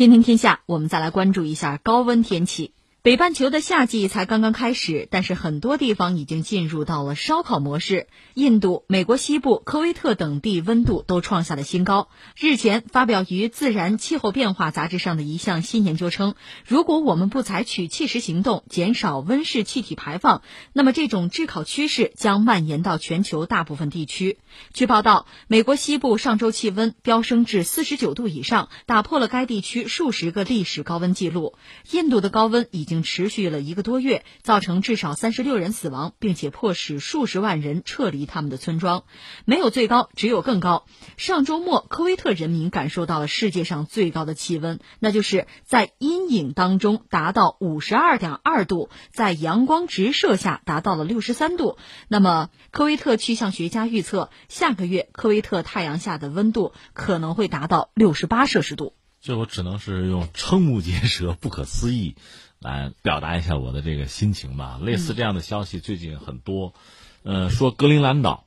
天天天下，我们再来关注一下高温天气。北半球的夏季才刚刚开始，但是很多地方已经进入到了烧烤模式。印度、美国西部、科威特等地温度都创下了新高。日前发表于《自然气候变化》杂志上的一项新研究称，如果我们不采取切实行动，减少温室气体排放，那么这种炙烤趋势将蔓延到全球大部分地区。据报道，美国西部上周气温飙升至四十九度以上，打破了该地区数十个历史高温记录。印度的高温已。已经持续了一个多月，造成至少三十六人死亡，并且迫使数十万人撤离他们的村庄。没有最高，只有更高。上周末，科威特人民感受到了世界上最高的气温，那就是在阴影当中达到五十二点二度，在阳光直射下达到了六十三度。那么，科威特气象学家预测，下个月科威特太阳下的温度可能会达到六十八摄氏度。这我只能是用瞠目结舌、不可思议。来表达一下我的这个心情吧。类似这样的消息最近很多，呃，说格陵兰岛，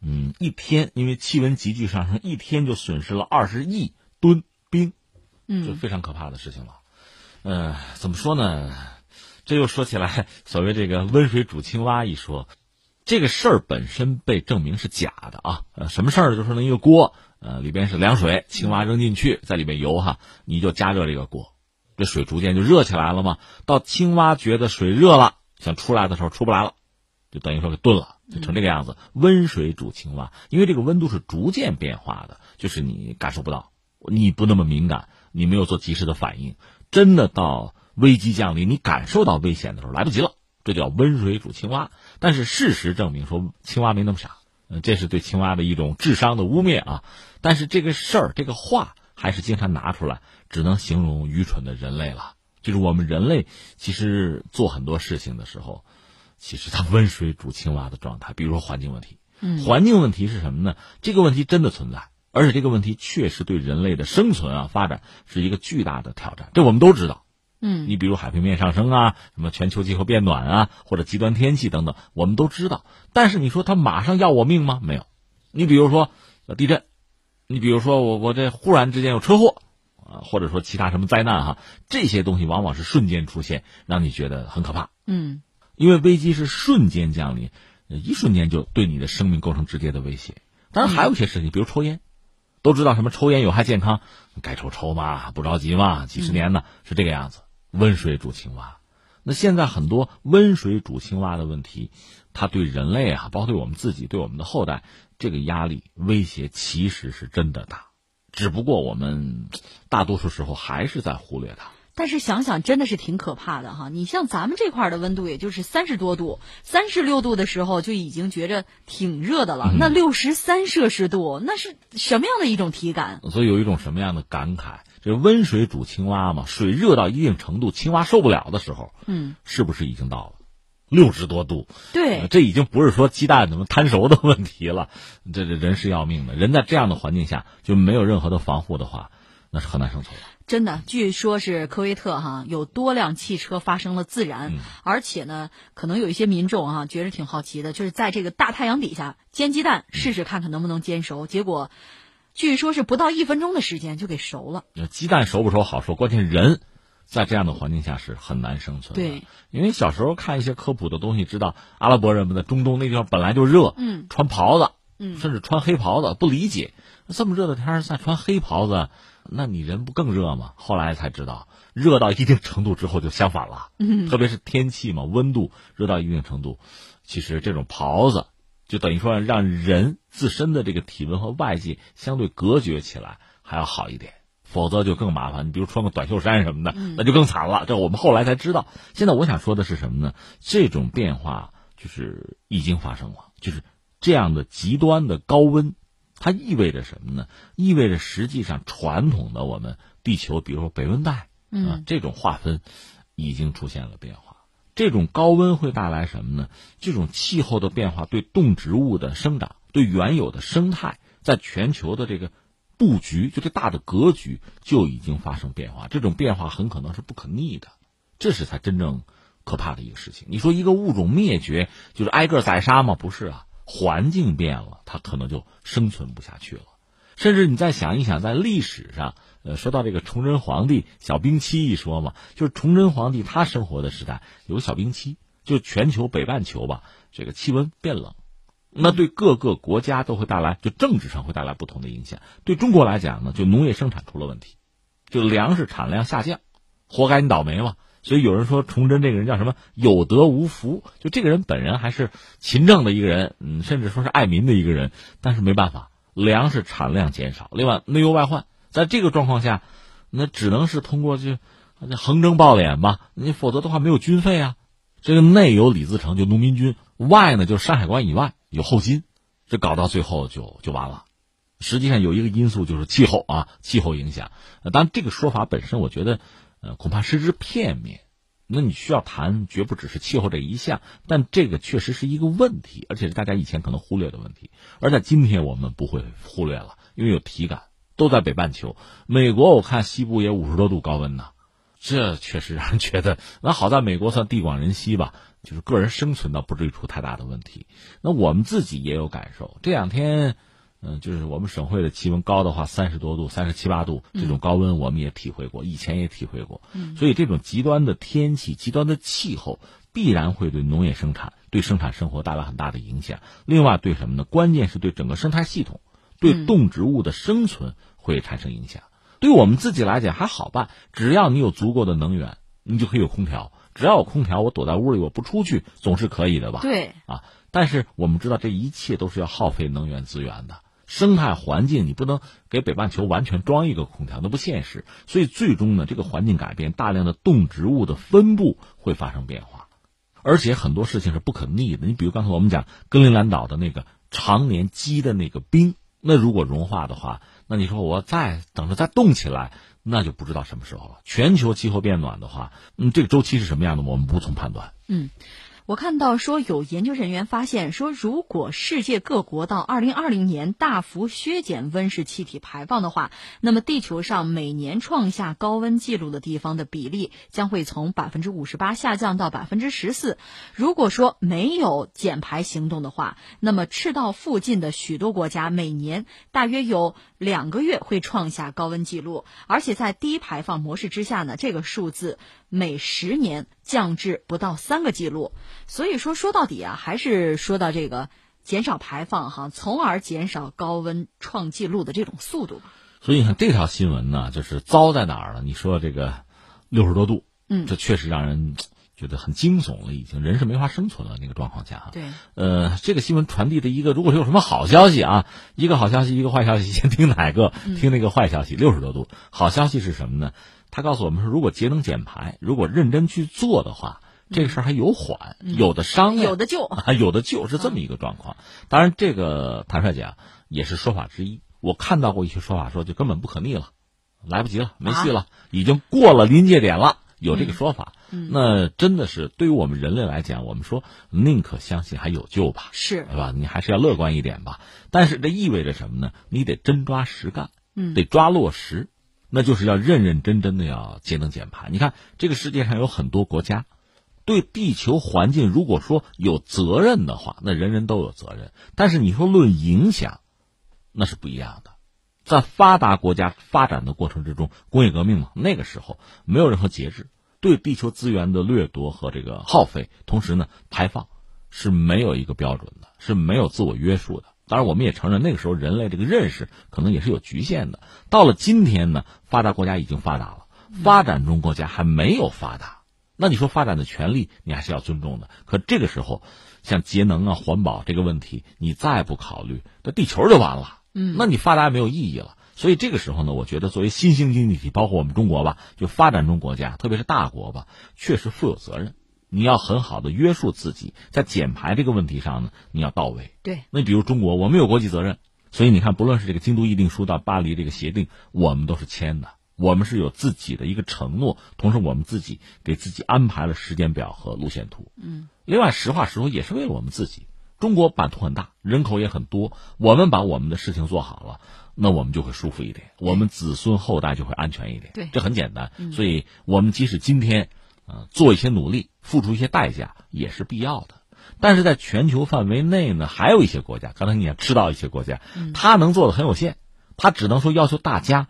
嗯，一天因为气温急剧上升，一天就损失了二十亿吨冰，嗯，就非常可怕的事情了。呃，怎么说呢？这又说起来，所谓这个温水煮青蛙一说，这个事儿本身被证明是假的啊。呃，什么事儿？就是那一个锅，呃，里边是凉水，青蛙扔进去，在里面游哈，你就加热这个锅。这水逐渐就热起来了嘛，到青蛙觉得水热了，想出来的时候出不来了，就等于说给炖了，就成这个样子。温水煮青蛙，因为这个温度是逐渐变化的，就是你感受不到，你不那么敏感，你没有做及时的反应，真的到危机降临，你感受到危险的时候来不及了，这叫温水煮青蛙。但是事实证明说青蛙没那么傻，嗯，这是对青蛙的一种智商的污蔑啊。但是这个事儿，这个话。还是经常拿出来，只能形容愚蠢的人类了。就是我们人类其实做很多事情的时候，其实它温水煮青蛙的状态。比如说环境问题，环境问题是什么呢？这个问题真的存在，而且这个问题确实对人类的生存啊发展是一个巨大的挑战。这我们都知道。嗯，你比如海平面上升啊，什么全球气候变暖啊，或者极端天气等等，我们都知道。但是你说他马上要我命吗？没有。你比如说地震。你比如说我我这忽然之间有车祸，啊，或者说其他什么灾难哈，这些东西往往是瞬间出现，让你觉得很可怕。嗯，因为危机是瞬间降临，一瞬间就对你的生命构成直接的威胁。当然还有一些事情，比如抽烟，都知道什么抽烟有害健康，该抽抽嘛，不着急嘛，几十年呢是这个样子。温水煮青蛙，那现在很多温水煮青蛙的问题，它对人类啊，包括对我们自己，对我们的后代。这个压力威胁其实是真的大，只不过我们大多数时候还是在忽略它。但是想想真的是挺可怕的哈！你像咱们这块的温度也就是三十多度，三十六度的时候就已经觉着挺热的了。那六十三摄氏度，那是什么样的一种体感？所以有一种什么样的感慨？这温水煮青蛙嘛，水热到一定程度，青蛙受不了的时候，嗯，是不是已经到了？六十多度，对，这已经不是说鸡蛋怎么摊熟的问题了，这这人是要命的。人在这样的环境下就没有任何的防护的话，那是很难生存的。真的，据说是科威特哈有多辆汽车发生了自燃，而且呢，可能有一些民众哈觉得挺好奇的，就是在这个大太阳底下煎鸡蛋，试试看看能不能煎熟。结果，据说是不到一分钟的时间就给熟了。鸡蛋熟不熟好说，关键人。在这样的环境下是很难生存的。对，因为小时候看一些科普的东西，知道阿拉伯人们的中东那地方本来就热，嗯，穿袍子，嗯，甚至穿黑袍子，不理解这么热的天再穿黑袍子，那你人不更热吗？后来才知道，热到一定程度之后就相反了，嗯，特别是天气嘛，温度热到一定程度，其实这种袍子就等于说让人自身的这个体温和外界相对隔绝起来还要好一点。否则就更麻烦。你比如穿个短袖衫什么的，那就更惨了。这我们后来才知道。现在我想说的是什么呢？这种变化就是已经发生了，就是这样的极端的高温，它意味着什么呢？意味着实际上传统的我们地球，比如说北温带，嗯，这种划分已经出现了变化。这种高温会带来什么呢？这种气候的变化对动植物的生长，对原有的生态，在全球的这个。布局就这大的格局就已经发生变化，这种变化很可能是不可逆的，这是才真正可怕的一个事情。你说一个物种灭绝就是挨个宰杀吗？不是啊，环境变了，它可能就生存不下去了。甚至你再想一想，在历史上，呃，说到这个崇祯皇帝小冰期一说嘛，就是崇祯皇帝他生活的时代有小冰期，就全球北半球吧，这个气温变冷，那对各个国家都会带来，就政治上会带来不同的影响。对中国来讲呢，就农业生产出了问题，就粮食产量下降，活该你倒霉嘛。所以有人说崇祯这个人叫什么有德无福，就这个人本人还是勤政的一个人，嗯，甚至说是爱民的一个人，但是没办法，粮食产量减少，另外内忧外患，在这个状况下，那只能是通过就横征暴敛吧，你否则的话没有军费啊。这个内有李自成就农民军，外呢就山海关以外有后金，这搞到最后就就完了。实际上有一个因素就是气候啊，气候影响。当然这个说法本身，我觉得。呃，恐怕失之片面。那你需要谈，绝不只是气候这一项，但这个确实是一个问题，而且是大家以前可能忽略的问题。而在今天，我们不会忽略了，因为有体感，都在北半球。美国我看西部也五十多度高温呢，这确实让人觉得。那好在美国算地广人稀吧，就是个人生存倒不至于出太大的问题。那我们自己也有感受，这两天。嗯，就是我们省会的气温高的话，三十多度、三十七八度这种高温，我们也体会过，以前也体会过。嗯，所以这种极端的天气、极端的气候，必然会对农业生产、对生产生活带来很大的影响。另外，对什么呢？关键是对整个生态系统、对动植物的生存会产生影响。对我们自己来讲还好办，只要你有足够的能源，你就可以有空调。只要有空调，我躲在屋里，我不出去，总是可以的吧？对。啊，但是我们知道，这一切都是要耗费能源资源的。生态环境，你不能给北半球完全装一个空调，那不现实。所以最终呢，这个环境改变，大量的动植物的分布会发生变化，而且很多事情是不可逆的。你比如刚才我们讲格陵兰岛的那个常年积的那个冰，那如果融化的话，那你说我再等着再冻起来，那就不知道什么时候了。全球气候变暖的话，嗯，这个周期是什么样的，我们无从判断。嗯。我看到说有研究人员发现说，如果世界各国到二零二零年大幅削减温室气体排放的话，那么地球上每年创下高温记录的地方的比例将会从百分之五十八下降到百分之十四。如果说没有减排行动的话，那么赤道附近的许多国家每年大约有两个月会创下高温记录，而且在低排放模式之下呢，这个数字每十年降至不到三个记录。所以说，说到底啊，还是说到这个减少排放哈，从而减少高温创纪录的这种速度。所以你看这条新闻呢，就是糟在哪儿了？你说这个六十多度，嗯，这确实让人觉得很惊悚了，已经人是没法生存了那个状况下哈。对，呃，这个新闻传递的一个，如果是有什么好消息啊，一个好消息，一个坏消息，先听哪个？听那个坏消息，六十多度。好消息是什么呢？他告诉我们说，如果节能减排，如果认真去做的话。这个事儿还有缓，有的商量，有的救，有的救是这么一个状况。当然，这个坦率讲也是说法之一。我看到过一些说法，说就根本不可逆了，来不及了，没戏了，已经过了临界点了。有这个说法，那真的是对于我们人类来讲，我们说宁可相信还有救吧，是，对吧？你还是要乐观一点吧。但是这意味着什么呢？你得真抓实干，嗯，得抓落实，那就是要认认真真的要节能减排。你看，这个世界上有很多国家。对地球环境，如果说有责任的话，那人人都有责任。但是你说论影响，那是不一样的。在发达国家发展的过程之中，工业革命嘛，那个时候没有任何节制，对地球资源的掠夺和这个耗费，同时呢排放是没有一个标准的，是没有自我约束的。当然，我们也承认那个时候人类这个认识可能也是有局限的。到了今天呢，发达国家已经发达了，发展中国家还没有发达。那你说发展的权利，你还是要尊重的。可这个时候，像节能啊、环保这个问题，你再不考虑，那地球就完了。嗯，那你发达也没有意义了。所以这个时候呢，我觉得作为新兴经济体，包括我们中国吧，就发展中国家，特别是大国吧，确实负有责任。你要很好的约束自己，在减排这个问题上呢，你要到位。对。那比如中国，我们有国际责任，所以你看，不论是这个京都议定书到巴黎这个协定，我们都是签的。我们是有自己的一个承诺，同时我们自己给自己安排了时间表和路线图。嗯，另外，实话实说，也是为了我们自己。中国版图很大，人口也很多，我们把我们的事情做好了，那我们就会舒服一点，我们子孙后代就会安全一点。对，这很简单。所以，我们即使今天，呃，做一些努力，付出一些代价，也是必要的。但是在全球范围内呢，还有一些国家，刚才你也知道一些国家，他能做的很有限。他只能说要求大家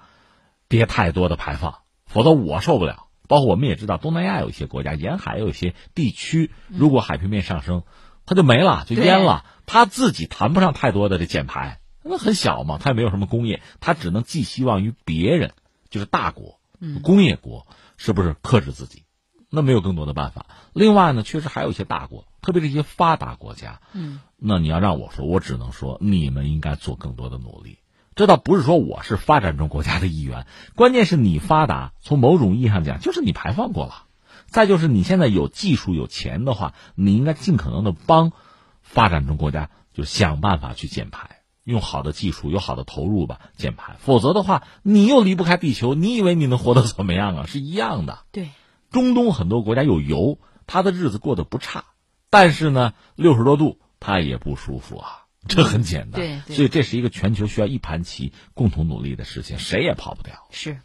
别太多的排放，否则我受不了。包括我们也知道，东南亚有一些国家沿海有一些地区，如果海平面上升，它就没了，就淹了。他自己谈不上太多的这减排，那很小嘛，他也没有什么工业，他只能寄希望于别人，就是大国、工业国，是不是克制自己？那没有更多的办法。另外呢，确实还有一些大国，特别是一些发达国家，嗯，那你要让我说，我只能说你们应该做更多的努力。这倒不是说我是发展中国家的一员，关键是你发达，从某种意义上讲，就是你排放过了。再就是你现在有技术有钱的话，你应该尽可能的帮发展中国家，就想办法去减排，用好的技术有好的投入吧减排。否则的话，你又离不开地球，你以为你能活得怎么样啊？是一样的。对，中东很多国家有油，他的日子过得不差，但是呢，六十多度他也不舒服啊。这很简单，对，所以这是一个全球需要一盘棋共同努力的事情，谁也跑不掉。是。